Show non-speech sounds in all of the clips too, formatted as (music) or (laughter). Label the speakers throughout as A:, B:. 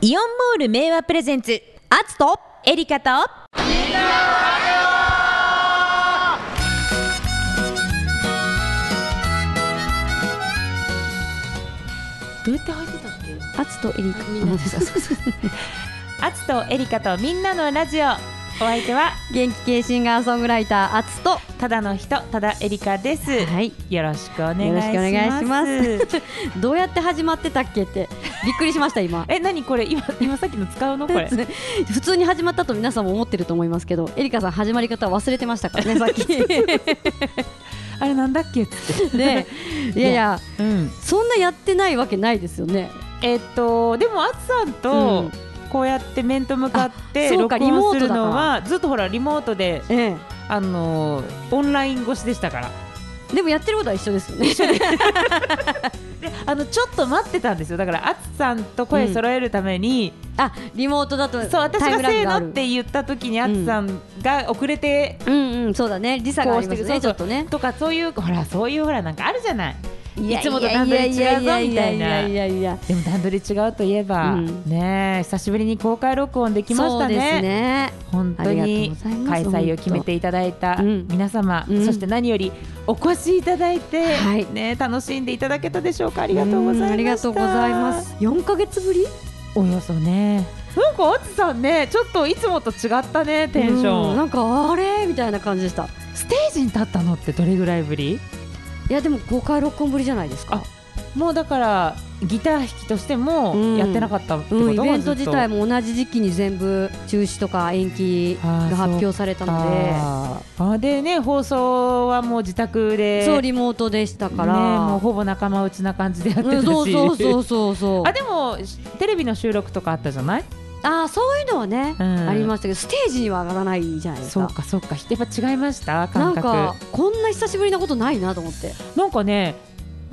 A: イオンモール名和プレゼンツアツとエリカと。どうやって入ってたっけ？
B: アツとエリカ。(laughs)
A: アツとエリカとみんなのラジオお相手は
B: 元気系シンガーソングライターアツと
A: ただの人ただエリカです、
B: はい。
A: よろしくお願いしま
B: ます。すどうやって始まってたっけってびっくりしました今。(laughs)
A: え何これ？今今さっきの使うの？これ。(laughs)
B: 普通に始まったと皆さんも思ってると思いますけどエリカさん始まり方忘れてましたからね (laughs) さっき。
A: あれなんだっけって。
B: でいやいや
A: うん。
B: そんなやってないわけないですよね。
A: えっとでもあつさんとこうやって面と向かって録音するのはずっとほらリモートで
B: ええ。
A: あのオンライン越しでしたから。
B: でもやってることは一緒ですよね。
A: で。あのちょっと待ってたんですよ。だからあつさんと声揃えるために、
B: あリモートだと
A: そう私
B: タイム
A: がせーのって言った時にあつさんが遅れて
B: うん。うんそうだね。時差がありますねちょっとね。
A: とかそういうほらそういうほらなんかあるじゃない
B: い
A: つもと段取り違うぞみたいな。でも段取り違うといえば、
B: うん。
A: ねえ久しぶりに公開録音できましたね。
B: ね。
A: 本当に開催を決めていただいた
B: うん。
A: 皆様、
B: うん。
A: そして何よりお越しいただいて、
B: はい。
A: ね楽しんでいただけたでしょうか。ありがとうございました。
B: んありがとうございます。4ヶ月ぶり？
A: およそね。なんかあつさんねちょっといつもと違ったねテンション。
B: うんなんかあれ？みたいな感じでした。
A: ステージに立ったのってどれぐらいぶり？
B: いやでも公開録音ぶりじゃないですか。
A: もうだからギター弾きとしても
B: うん。
A: やってなかったってこと、
B: うん、イベント自体も同じ時期に全部中止とか延期が発表されたので。
A: あでね放送はもう自宅で。
B: そうリモートでしたから、
A: ね、もうほぼ仲間内な感じでやってたし、
B: うんそうそうそうそうそう。
A: あでもテレビの収録とかあったじゃない？
B: あーそういうのはね、
A: うん。
B: ありましたけどステージには上がらないじゃないです
A: そう
B: か
A: かそうか。やっぱ違いました？
B: なんかこんな久しぶりなことないなと思って。
A: なんかね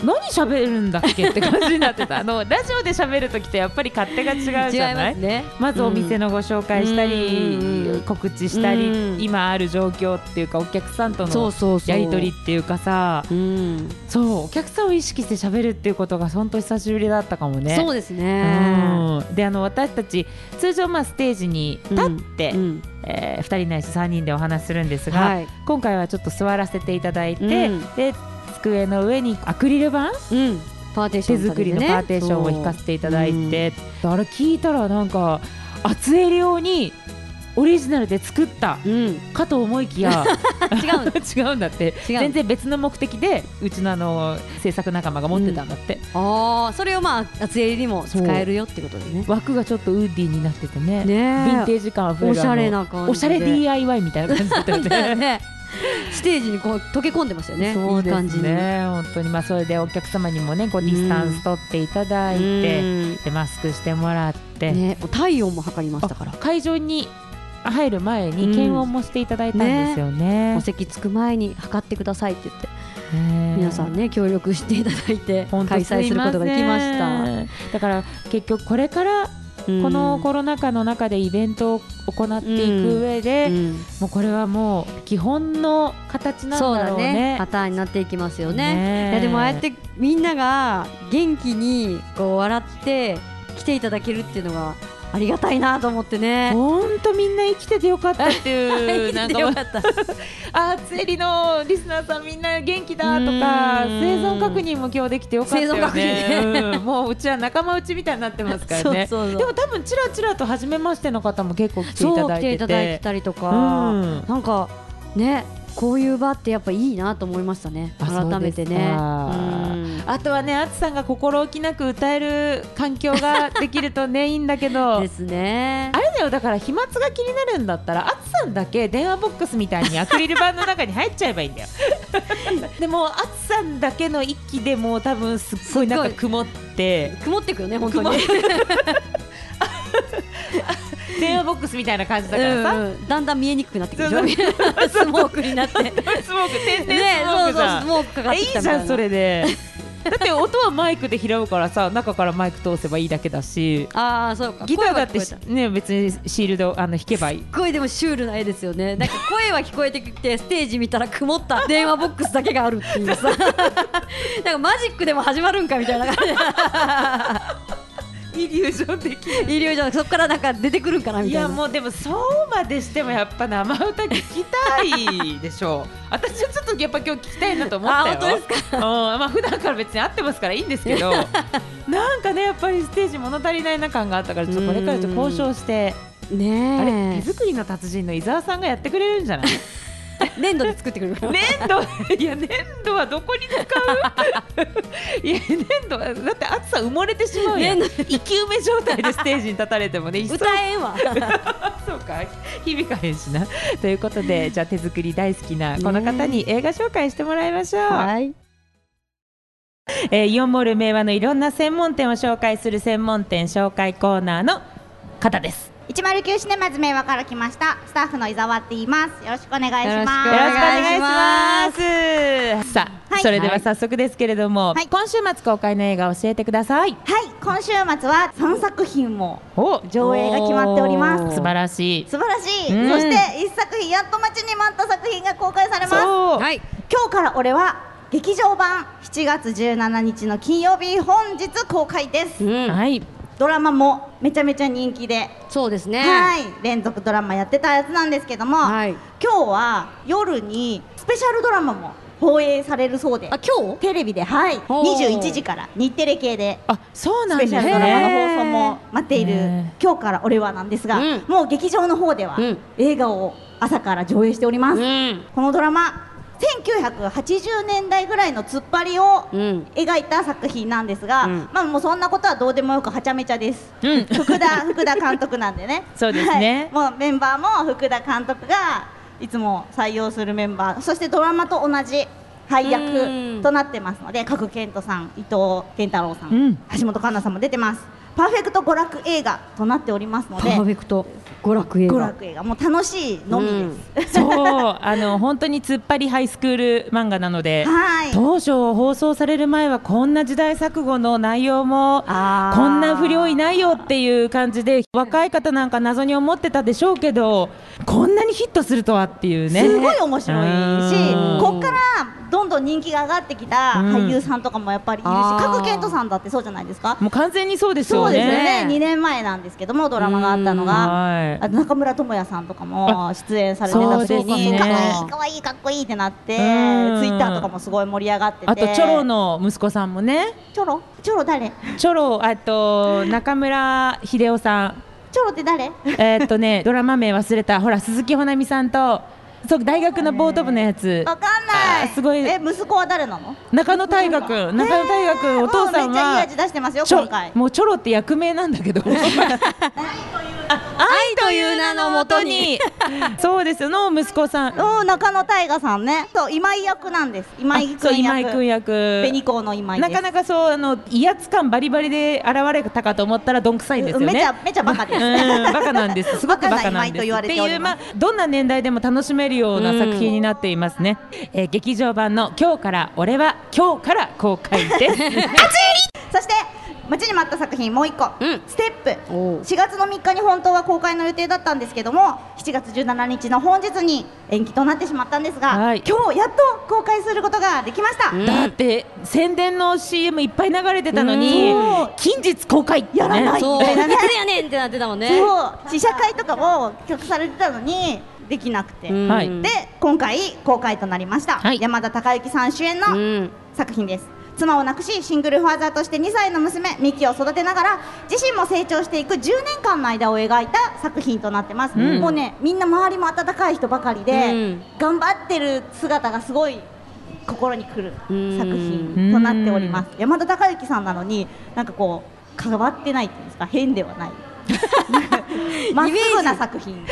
A: 何喋るんだっけって感じになってた。(laughs) あのラジオで喋る時とやっぱり勝手が違うじゃない？
B: ね。
A: まずお店のご紹介したり、
B: うん。
A: 告知したり、
B: うん。
A: 今ある状況っていうかお客さんとのやり取りっていうかさ。
B: うん。
A: そうお客さんを意識して喋るっていうことが本当久しぶりだったかもね。
B: そうですね。
A: うん。であの私たち通常まあステージに立って、
B: うん。
A: え2人ないし3人でお話しするんですが、
B: はい。
A: 今回はちょっと座らせていただいて、
B: うん。
A: で机の上にアクリル板
B: うん。パーテーショ
A: 手作りのパーテーションを引かせていただいて、あれ聞いたらなんか厚襟用にオリジナルで作ったかと思いきや (laughs)
B: 違うん (laughs)
A: 違うんだって。全然別の目的でうちのあの制作仲間が持ってたんだって、
B: ああそれをまあ厚襟にも使えるよってことでね。
A: 枠がちょっとウッディになっててね。
B: ねえ。
A: ヴィンテージ感あふれる
B: おしゃれな感じで。
A: おしゃれ DIY みたいな感じだったよね。(laughs)
B: ね (laughs) ステージにこう溶け込んでましたよね。
A: そうで
B: いい感じ
A: ね本当にまあそれでお客様にもねこうディスタンス取っていただいて、
B: うん。
A: でマスクしてもらって、
B: ね体温も測りましたから。
A: あ会場に入る前
B: うん。
A: に検温もしていただいたんですよね。
B: お。席つく前に測ってくださいって言って
A: ね
B: 皆さんね協力していただいて
A: 本当
B: 開催することができました。
A: だから結局これから
B: うん
A: このコロナ禍の中でイベントを行っていく上で、
B: うん。
A: もうこれはもう基本の形なん
B: だ
A: だろうね。
B: ね。パターンになっていきますよね。
A: ね。え
B: いやでもああやってみんなが元気にこう笑って来ていただけるっていうのがありがたいなと思ってね。
A: 本当みんな生きててよかったっていうなんか
B: よかった。(laughs)
A: あつえりのリスナーさんみんな元気だとか
B: うん。
A: 生存確認も今日できてよかったよね。
B: 生存確認。ね
A: うん。もううちは仲間内みたいになってますからね。でも多分ちらちらと初めましての方も結構来ていただいてて。
B: いただいてたりとか、
A: うん。
B: なんかねこういう場ってやっぱいいなと思いましたね。
A: あ
B: 改めてね
A: あとはねあつさんが心置きなく歌える環境ができるとねいいんだけど。(laughs)
B: ですね。
A: あれだよだから飛沫が気になるんだったらあつさんだけ電話ボックスみたいにアクリル板の中に入っちゃえばいいんだよ。(laughs) でもあつさんだけの一気でもう多分すっごいなんか曇って。
B: 曇ってくよね本当に。(laughs)
A: 電話ボックスみたいな感じだからさ、
B: うんうん。だんだん見えにくくなってくるスモークになって。ね
A: スモーク天然スモ
B: そうそう
A: ークじゃん
B: スモークかかってきたいな。
A: じゃんそれでだって音はマイクで拾うからさ中からマイク通せばいいだけだし。
B: ああそうか。
A: ギターだってね別にシールドあの弾けばいい。
B: すっごいでもシュールな絵ですよね。なんか声は聞こえてきて (laughs) ステージ見たら曇った電話ボックスだけがあるっていうさ。(laughs) なんかマジックでも始まるんかみたいな感じ
A: イリュージョン的な。
B: イリュージョンそこからなんか出てくるんかなみたいな。
A: いやもうでもそうまでしてもやっぱ生歌聞きたいでしょう。私はちょっとやっぱ今日聞きたいなと思ったよ。(laughs)
B: あ本当です
A: か、うん、まあ普段から別に会ってますからいいんですけど。(laughs) なんかねやっぱりステージ物足りないな感があったからちょっとこれからちょっと交渉して。あれ
B: ね
A: 手作りの達人の伊沢さんがやってくれるんじゃない？
B: え (laughs) 粘土で作ってくるから
A: 粘土？(laughs) いや粘土はどこに使う？(laughs) いや粘土はだって暑さ埋もれてしまうやん。
B: 粘
A: 生き埋め状態でステージに立たれてもね
B: 歌えんわ。
A: そうか。響かへんしな。ということでじゃあ手作り大好きなこの方に映画紹介してもらいましょう、
B: はい。
A: えーイオンモール明和のいろんな専門店を紹介する専門店紹介コーナーの方です
C: 109シネマズ明和から来ました。スタッフの伊沢って言います。よろしくお願いします。
B: よろしくお願
A: 願いします。さあ、
C: はい。
A: それでは早速ですけれども、
C: はい。
A: 今週末公開の映画を教えてください。
C: はい。今週末は3作品も
A: お
C: 上映が決まっております。
A: 素晴らしい。
C: 素晴らしい、
A: うん。
C: そして1作品やっと待ちに待った作品が公開されます。
B: はい。
C: 今日から俺は劇場版。7月17日の金曜日本日公開です、
B: うん。
A: はい
C: ドラマもめちゃめちゃ人気で、
B: そうですね。
C: はい。連続ドラマやってたやつなんですけども、
B: はい。
C: 今日は夜にスペシャルドラマも放映されるそうで。
B: あ今日？
C: テレビで。はい。
B: ほう。
C: 21時から日テレ系で。
A: あそうなん
C: スペ
A: です
C: シャルドラマの
A: ね
C: 放送も待っている。
A: へ
C: 今日から俺はなんですが、
B: うん。
C: もう劇場の方では
B: うん。
C: 映画を朝から上映しております、
B: うん。
C: このドラマ1980年代ぐらいの突っ張りを
B: うん。
C: 描いた作品なんですが、
B: うん。
C: まあもうそんなことはどうでもよくはちゃめちゃです、
A: うん。
C: 福田福田監督なんでね。
A: そうですね。
C: はい。もうメンバーも福田監督がいつも採用するメンバーそしてドラマと同じ配
B: うん。
C: 役となってますので賀来賢人さん伊藤健太郎さん、
A: うん。
C: 橋本環奈さんも出てますパーフェクト娯楽映画となっておりますの
B: パ
C: で
B: ーフェクト娯楽映
C: 娯
B: 画
C: 楽映画。もう楽しいのみです、
A: そう。あの本当に突っ張りハイスクール漫画なので、
C: はい。
A: 当初放送される前はこんな時代錯誤の内容もこんな不良いないよっていう感じで若い方なんか謎に思ってたでしょうけどこんなにヒットするとはっていうね。
C: すごい面白いし
A: うん。
C: こっからどんどん人気が上がってきた
A: うん。
C: 俳優さんとかもやっぱりいるし賀来賢人さんだってそうじゃないですか？
A: もう完全にそうですよ
C: そうですよね。
A: ね
C: 2年前なんですけどもドラマがあったの
A: うん
C: が。
A: はい。
C: あと中村倫也さんとかも出演されてた時
A: そうですね。
C: にかわいいかわいいかっこいいってなってツイ
A: うん
C: ッターとかもすごい盛り上がってて。
A: あとチョロの息子さんもね。
C: チョロ？チョロ誰？
A: チョロあと (laughs) 中村秀夫さん。
C: チョロって誰？
A: えーっとねドラマ名忘れた。ほら鈴木保奈美さんとそう大学のボート部のやつ。
C: わかんない。
A: すごい。
C: え息子は誰なの？
A: 中野大河君中野大河君お父さん
C: もうめっちゃいい
A: は
C: 味出してますよ今回。
A: もうチョロって役名なんだけど (laughs)
B: 愛という名のもとに。(laughs)
A: そうですの息子さん。
C: お中野大河さんね。そう今井役なんです。今井君
A: 今井君
C: 役。
A: 役
C: 紅子の今井です。
A: なかなかそうあの威圧感バリバリで現れたかと思ったらどんくさいんですよね。
C: めちゃめちゃバカです。
A: うんバカなんです。(laughs) すごくバカなんです。っていうまあどんな年代でも楽しめるような作品になっていますね。えー劇場版の今日から俺は今日から公開です。(laughs)
C: そして待ちに待った作品もう一個、
B: うん。
C: ステップ。
B: おう。
C: 4月の3日に本当は公開の予定だったんですけども7月17日の本日に延期となってしまったんですが、
A: はい。
C: 今日やっと公開することができました、
B: うん。
A: だって宣伝の CM いっぱい流れてたのに
C: うん。
A: 近日公開
C: やらない
B: そう。やねんってなってたもんね。
C: そう。(laughs) 試写会とかも企画されてたのにできなくて、で今回公開となりました、
A: はい。
C: 山田孝之さん主演の
B: うん。
C: 作品です妻を亡くしシングルファーザーとして2歳の娘ミキを育てながら自身も成長していく10年間の間を描いた作品となってます、
A: うん。
C: もうねみんな周りも温かい人ばかりで、
B: うん。
C: 頑張ってる姿がすごい心にくる
B: うん。
C: 作品となっております。山田孝之さんなのになんかこう変わってないっていうんですか？変ではない (laughs) まっすぐな作品。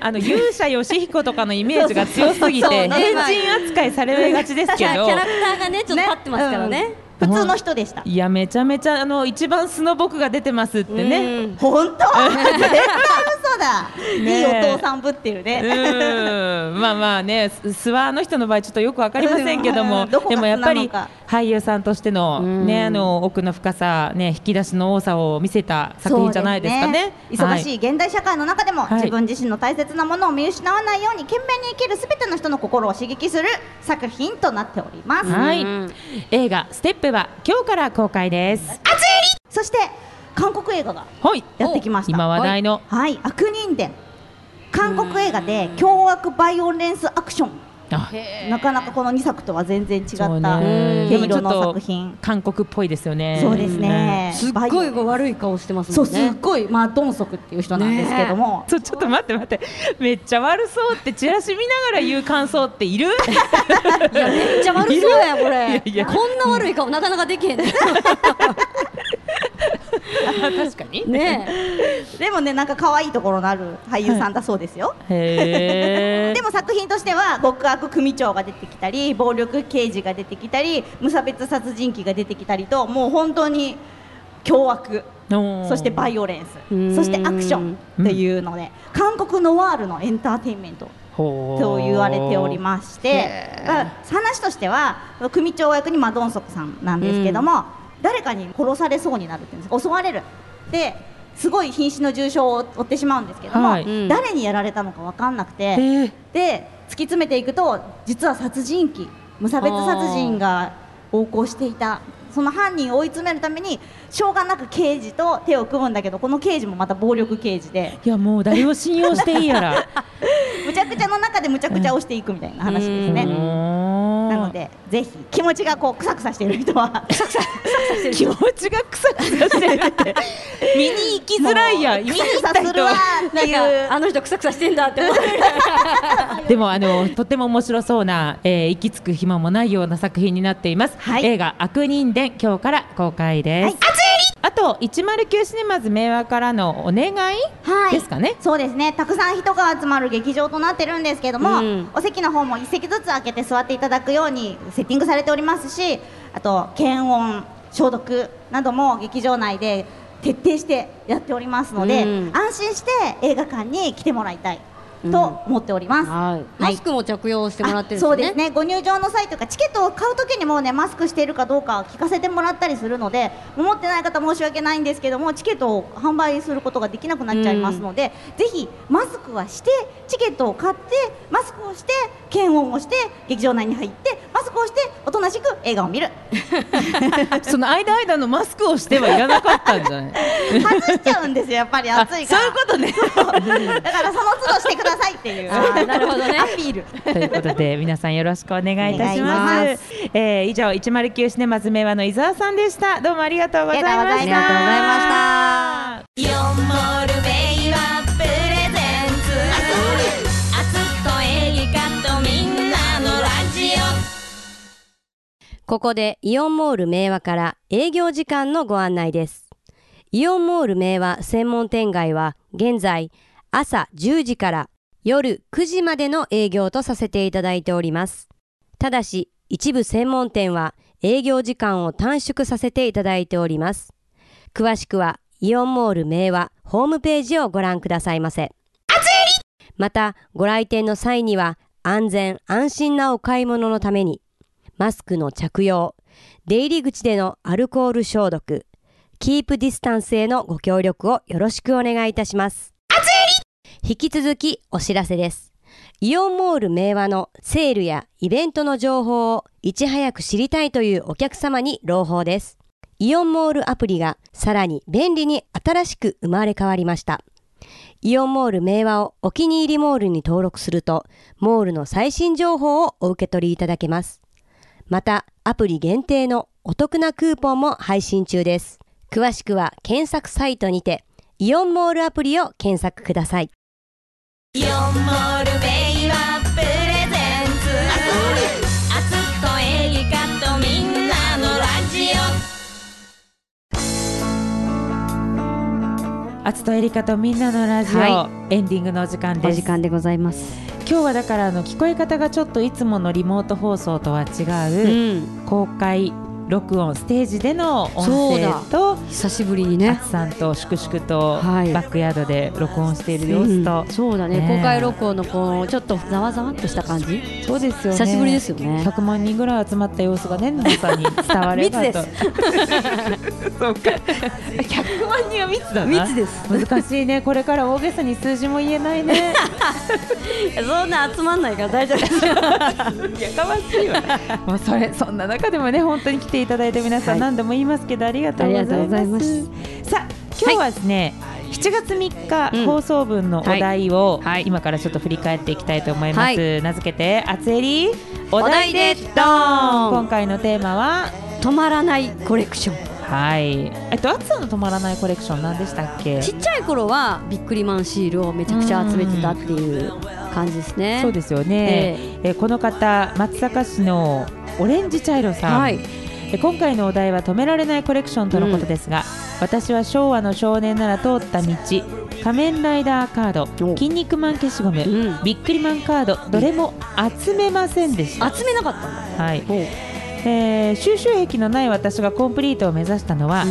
A: あの (laughs) 勇者ヨシヒコとかのイメージが強すぎて変人扱いされがちですけど。
B: キャラクターがねちょっと立ってますからね。
C: うん普通の人でした。
A: いやめちゃめちゃあの一番素の僕が出てますってね。
B: うん。
C: 本当？絶対嘘だ、
A: ねえ。
C: いいお父さんぶってる
A: う
C: ね
A: まあまあねススワの人の場合ちょっとよくわかりませんけども
C: うん。ど
A: でもやっぱり俳優さんとしての
B: うん。
A: ねあの奥の深さね引き出しの多さを見せた作品じゃないですかね。
C: 忙しい現代社会の中でも、
A: はい。
C: 自分自身の大切なものを見失わないように懸命に生きるすべての人の心を刺激する作品となっております、
A: はい、
B: うん。
A: 映画ステップは今日から公開です。
C: そして韓国映画が
A: はい。
C: やってきました。
A: 今話題の。
C: はい。悪人伝。韓国映画で凶悪バイオレンスアクション。
A: あ。
C: なかなかこの2作とは全然違った
A: そう
C: 毛
A: ね
C: 色の作品。
A: 韓国っぽいですよね。
C: そうですね。
B: すっごい。悪い顔してます
C: そうすっごいまあドンソクっていう人なんですけども、(laughs)
A: ちょちょっと待って待って。めっちゃ悪そうってチラシ見ながら言う感想っている？
B: いやめっちゃ悪そうやこれ。
A: いやいや。
B: こんな悪い顔なかなかできへんね (laughs) (laughs)
A: 確かに。
B: ね。
C: でもねなんか可愛いところのある俳優さんだそうですよ、
A: へえ (laughs)
C: でも作品としては極悪組長が出てきたり暴力刑事が出てきたり無差別殺人鬼が出てきたりともう本当に凶悪。そしてバイオレン
B: うん。
C: スそしてアクションというので韓国ノワールのエンターテインメント。と言われておりまして。話としては組長役にマドンソクさんなんですけども、誰かに殺されそうになるっていうんです。か襲われる。ですごい瀕死の重傷を負ってしまうんですけども、
A: はい。
B: うん。
C: 誰にやられたのか分かんなくて、で突き詰めていくと実は殺人鬼無差別殺人が横行していた。その犯人を追い詰めるためにしょうがなく刑事と手を組むんだけどこの刑事もまた暴力刑事で。
A: いやもう誰を信用していいやら。(laughs)
C: むちゃくちゃの中でむちゃくちゃをしていくみたいな話ですね。なのでぜひ気持ちがこうクサクサしている人は
A: 気持ちがクサクサしてるって。(laughs) 見に行きづらいやん。見に行った人
B: なんかあの人くさくさしてんだって思って
A: でもあのとても面白そうな、えー、息つく暇もないような作品になっています、
C: はい。
A: 映画悪人伝今日から公開です、
C: はい
A: あと109シネマズ明和からのお願い
C: はい。
A: ですかね、
C: そうですね。たくさん人が集まる劇場となってるんですけども、
B: うん。
C: お席の方も一席ずつ空けて座っていただくようにセッティングされておりますしあと検温消毒なども劇場内で徹底してやっておりますので、
B: うん。
C: 安心して映画館に来てもらいたいと思っております。
B: はい。マスクも着用してもらってるんですね。
C: そうですね。ご入場の際とかチケットを買う時にもねマスクしているかどうか聞かせてもらったりするので持ってない方申し訳ないんですけどもチケットを販売することができなくなっちゃいますので、ぜひマスクはしてチケットを買ってマスクをして検温をして劇場内に入ってマスクをしておとなしく映画を見る。(laughs)
A: その間間のマスクをしてはいらなかったんじゃない？(laughs)
C: 外しちゃうんですよやっぱり暑いから。
A: そういうことね。
C: だからその都度してくださいっていう。
B: なるほどね。
C: アピール。
A: ということで皆さんよろしくお願いいたし
C: お
A: ます。
C: し
A: えー以上109シネマズ明和の伊沢さんでした。どうもありがとうございました。
C: ありがとうございま
A: した。
D: イオンモールベイはプレゼンツ。熱くエリカとみんなのラジオ
B: ここでイオンモール明和から営業時間のご案内です。イオンモール明和専門店街は現在朝10時から夜9時までの営業とさせていただいております。ただし一部専門店は営業時間を短縮させていただいております。詳しくはイオンモール明和ホームページをご覧くださいませ。またご来店の際には安全安心なお買い物のためにマスクの着用、出入り口でのアルコール消毒、 keep distance へのご協力をよろしくお願いいたします。引き続きお知らせです。イオンモール明和のセールやイベントの情報をいち早く知りたいというお客様に朗報です。イオンモールアプリがさらに便利に新しく生まれ変わりました。イオンモール明和をお気に入りモールに登録すると、モールの最新情報をお受け取りいただけます。また、アプリ限定のお得なクーポンも配信中です。詳しくは検索サイトにて、イオンモールアプリを検索ください。
D: イオンモールベイはプレゼンツ。熱くエリカとみんなのラジオ
A: あつとエリカとみんなのラジオ、
B: はい
A: エンディングのお時間ですお時間
B: でございます。
A: 今日はだからあの聞こえ方がちょっといつものリモート放送とは違う、
B: ん。
A: 公開録音ステージでの音声と
B: 久しぶりに
A: あつさんと粛々と
B: はい。
A: バックヤードで録音している様子と、
B: うん。そうだね。
A: ね。
B: 公開録音のこうちょっとざわざわっとした感じ。
A: そうですよね。
B: 久しぶりですよね。
A: 100万人ぐらい集まった様子がね皆さんに伝わればと。(laughs)
B: 密です。(laughs)
A: そうか。100万人は密だな。
B: 密です。
A: 難しいね。これから大げさに数字も言えないね。(laughs)
B: そんな集まんないから大丈夫です
A: やかましいわ。もうそれそんな中でもね本当に来ていただいて皆さん
B: はい。
A: 何度も言いますけど、ありがとうございます。さあ今日はですね、7月3日、
B: うん。
A: 放送分のお題を、
B: はい。はい。
A: 今からちょっと振り返っていきたいと思います、
B: は
A: 名付けて「あつえりお
B: 題
A: 題
B: で
A: でドーン」今回のテーマは
B: 止まらないコレクション。
A: はい。えっとあつさんの止まらないコレクション何でしたっけ？
B: ちっちゃい頃はビックリマンシールをめちゃくちゃ集めてたっていう感じですね。
A: そうですよね、えこの方松阪市のオレンジ茶色さん、
B: はい。
A: え今回のお題は止められないコレクションとのことですが、私は昭和の少年なら通った道仮面ライダーカード
B: お。
A: 筋肉マン消しゴム、
B: うん。
A: ビックリマンカードどれも集めませんでした、
B: 集めなかったんだ。
A: はい。えー収集癖のない私がコンプリートを目指したのは、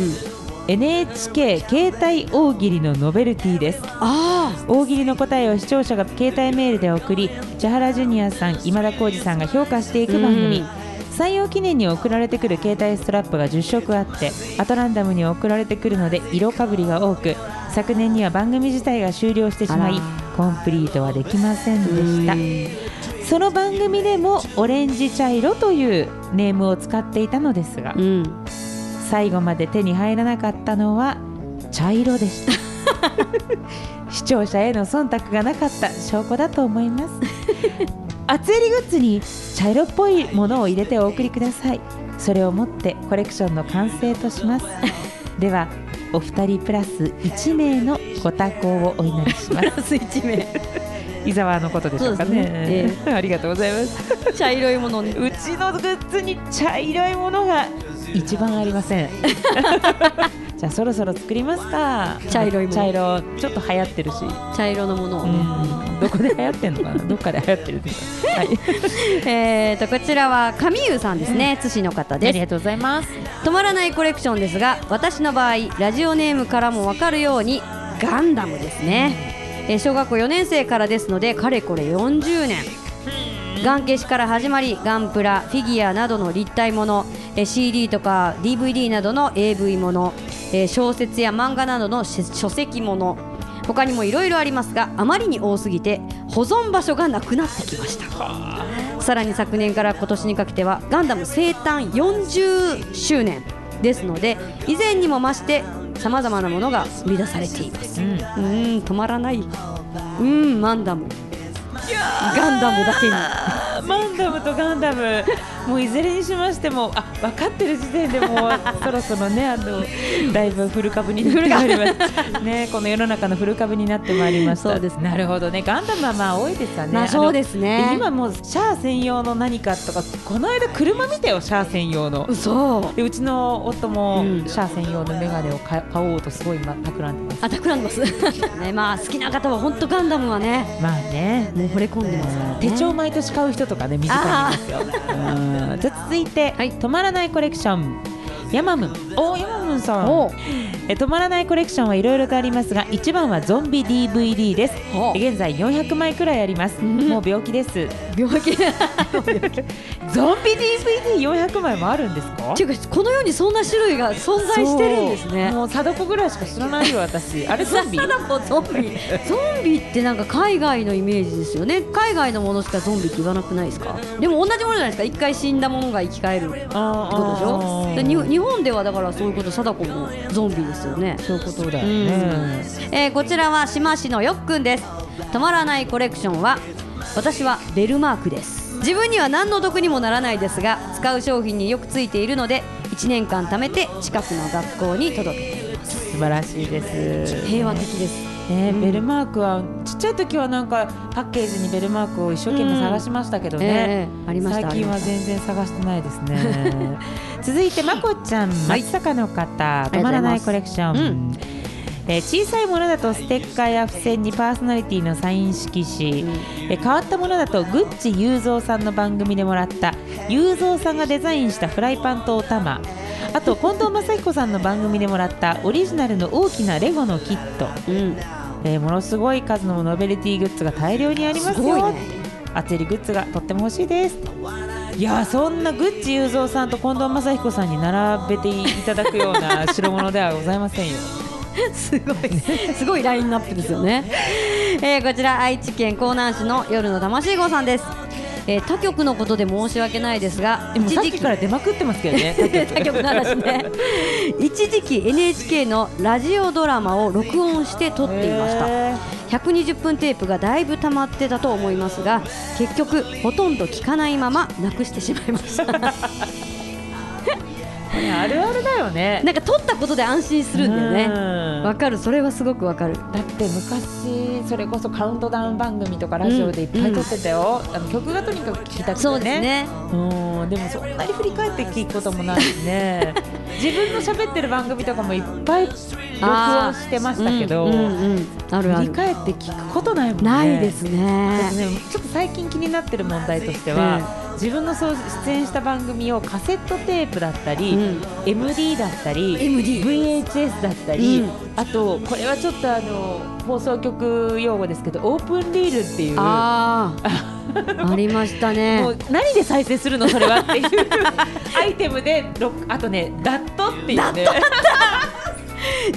A: NHK 携帯大喜利のノベルティです。
B: あ
A: 大喜利の答えを視聴者が携帯メールで送り千原ジュニアさん今田耕司さんが評価していく番組、
B: うん
A: 採用記念に送られてくる携帯ストラップが10色あってアトランダムに送られてくるので色かぶりが多く昨年には番組自体が終了してしまいコンプリートはできませんでした。その番組でもオレンジ茶色というネームを使っていたのですが
B: あうん。
A: 最後まで手に入らなかったのは茶色でした。(laughs) 視聴者への忖度がなかった証拠だと思います。(laughs) 厚襟グッズに茶色っぽいものを入れてお送りください。それを持ってコレクションの完成とします。(laughs) ではお二人プラス1名のご多幸をお祈りします。(laughs)
B: スイッチ名。
A: 伊沢のことでしょうかね。
B: そうで (laughs)
A: ありがとうございます。
B: 茶色いものね。
A: うちのグッズに茶色いものが一番ありません。じゃあそろそろ作りますか
B: 茶色いもの。
A: 茶色ちょっと流行ってるし、
B: 茶色のものを
A: う
B: ね、
A: ん、どこで流行ってんのかな？どっかで流行ってるんですか。はい。
B: えーとこちらは上優さんですね。津市の方です。
A: ありがとうございます。
B: 止まらないコレクションですが私の場合ラジオネームからも分かるようにガンダムですね、えー小学校4年生からですのでかれこれ40年。ガン消しから始まりガンプラフィギュアなどの立体ものえー CD とか DVD などの AV ものえー小説や漫画などのし書籍もの他にもいろいろありますがあまりに多すぎて保存場所がなくなってきました。さらに昨年から今年にかけてはガンダム生誕40周年ですので以前にも増してさまざまなものが生み出されています。
A: うん。
B: うーん止まらない。うんマンダム。ガンダムだけに。
A: マンダムとガンダムもういずれにしましてもあ分かってる時点でもう (laughs) そろそろねあのだいぶ古株になってまいりますねこの世の中の古株になってまいりました。
B: そうです
A: なるほどね。ガンダムはまあ多いですよね。
B: まあそうですね。
A: 今もうシャア専用の何かとかこの間車見たよシャア専用の。
B: 嘘。
A: でうちの夫も
B: うん。
A: シャア専用のメガネを買買おうとすごい今企んでます。
B: あ企んでます。ねまあ好きな方は本当ガンダムはね。
A: まあね。
B: もう惚れ込んでますからね。
A: 手帳毎年買う人とかね身近にいますよ。うんじゃあ続いて、
B: はい
A: 止まらないコレクション。ヤマムンおヤマムンさん。
B: お。
A: え止まらないコレクションはいろいろとありますが一番はゾンビ DVD です。現在400枚くらいあります、
B: ん。
A: もう病気です。
B: 病気。(laughs)
A: ゾンビ DVD400 枚もあるんですか？
B: っていうかこの世にそんな種類が存在してるんですね。
A: もう貞子ぐらいしか知らないよ私。(laughs) あれゾンビ？
B: ゾンビ。(laughs) ゾンビってなんか海外のイメージですよね。海外のものしかゾンビって言わなくないですか？でも同じものじゃないですか。一回死んだものが生き返ることでしょ？日本ではだからそういうこと貞子もゾンビですよね。
A: そういうことだよ
B: うん。
A: ね、
B: えーこちらは島市のよっくんです。止まらないコレクションは私はベルマークです。自分には何の得にもならないですが使う商品によくついているので1年間貯めて近くの学校に届けています。
A: 素晴らしいです。
B: 平和的です。
A: ね
B: うん。
A: ベルマークはちゃい時はなんかパッケージにベルマークを一生懸命探しましたけどね、
B: ええありました
A: 最近は全然探してないですね。(laughs) 続いてまこちゃん
B: はい。
A: 松坂の方、止まらないコレクション、
B: うん。
A: えー小さいものだとステッカーや付箋にパーソナリティのサイン色紙、
B: うん。
A: えー変わったものだとグッチ裕三さんの番組でもらった。裕三さんがデザインしたフライパンとお玉。あと近藤真彦さんの番組でもらったオリジナルの大きなレゴのキット。
B: うん
A: えーものすごい数のノベルティグッズが大量にありますよ。
B: すね。
A: 熱いグッズがとっても欲しいです。いやーそんなグッチ裕三さんと近藤真彦さんに並べていただくような (laughs) 代物ではございませんよ。
B: すごいすごいラインナップですよね、えーこちら愛知県江南市の夜の魂号さんですえー他局のことで申し訳ないですが一時期
A: きから出まくってますけどね (laughs)
B: 他局。の話ね。(laughs) 一時期 NHK のラジオドラマを録音して撮っていました。
A: へ
B: 120分テープがだいぶ溜まってたと思いますが結局ほとんど聞かないままなくしてしまいました (laughs)
A: れあるあるだよね。
B: んか撮ったことで安心するんだよね。
A: ね
B: わかる。それはすごくわかる。
A: だって昔それこそカウントダウン番組とかラジオでいっぱい撮ってたよ、あの曲がとにかく聴きたくてね。
B: そうですね。
A: うん。でもそんなに振り返って聞くこともないしね。(laughs) 自分の喋ってる番組とかもいっぱい録音してましたけど、
B: うんうんうん。あるある。
A: 振り返って聞くことないもんね。
B: ないです
A: だ
B: ね
A: ねちょっと最近気になってる問題としては、自分のそう出演した番組をカセットテープだったり、
B: うん。
A: MD だったり
B: MD
A: VHS だったり、
B: うん。
A: あとこれはちょっとあの放送局用語ですけどオープンリールっていう。
B: ああ (laughs) ありました
A: も
B: ね
A: う何で再生するのそれはっていうアイテムでろあとねダットっていうね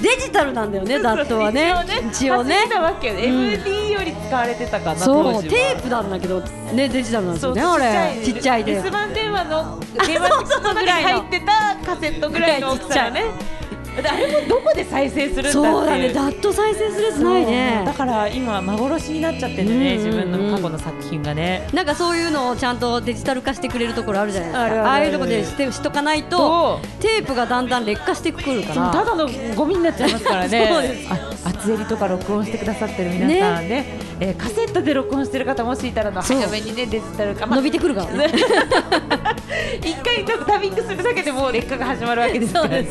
B: デジタルなんだよねダットはね。一応ね。
A: MD よ。り使われてたかな
B: そう。テープなんだけどねデジタルなんです
A: そう
B: よねあれ。ちっちゃいで。
A: S 番電話の (laughs) 電話の中に入ってたカセットぐらいの大きさだねあれもどこで再生するんだって
B: そうだねダット再生するやつないね。
A: だから今幻になっちゃってるね、自分の過去の作品がね。
B: なんかそういうのをちゃんとデジタル化してくれるところあるじゃないですか。
A: あるあ
B: いうとこでしてしとかないと
A: と
B: テープがだんだん劣化してくるから。
A: ただのゴミになっちゃいますからね。(laughs) あ厚襟とか録音してくださってる皆さんねえーカセットで録音してる方もしいたらの早めにねデジタル化、まあ
B: 伸びてくるからね。(laughs)
A: 一回ちょっとタビングするだけでもう劣化が始まるわけですからね。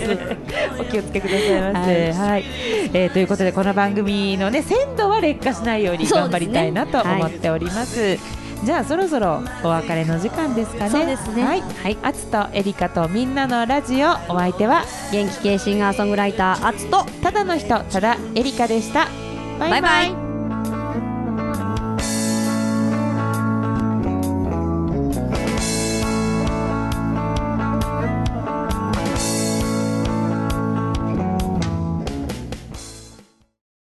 A: お気をつけくださいませ、
B: は
A: はい。えーということでこの番組のね鮮度は劣化しないように頑張りたいなと思っております。じゃあそろそろお別れの時間ですかね。
B: そうですね。
A: はい、
B: はい。
A: あつとエリカとみんなのラジオ。お相手は？
B: 元気系シンガーソングライターアツと。
A: ただの人ただエリカでした。バイバイ。
B: バイバイ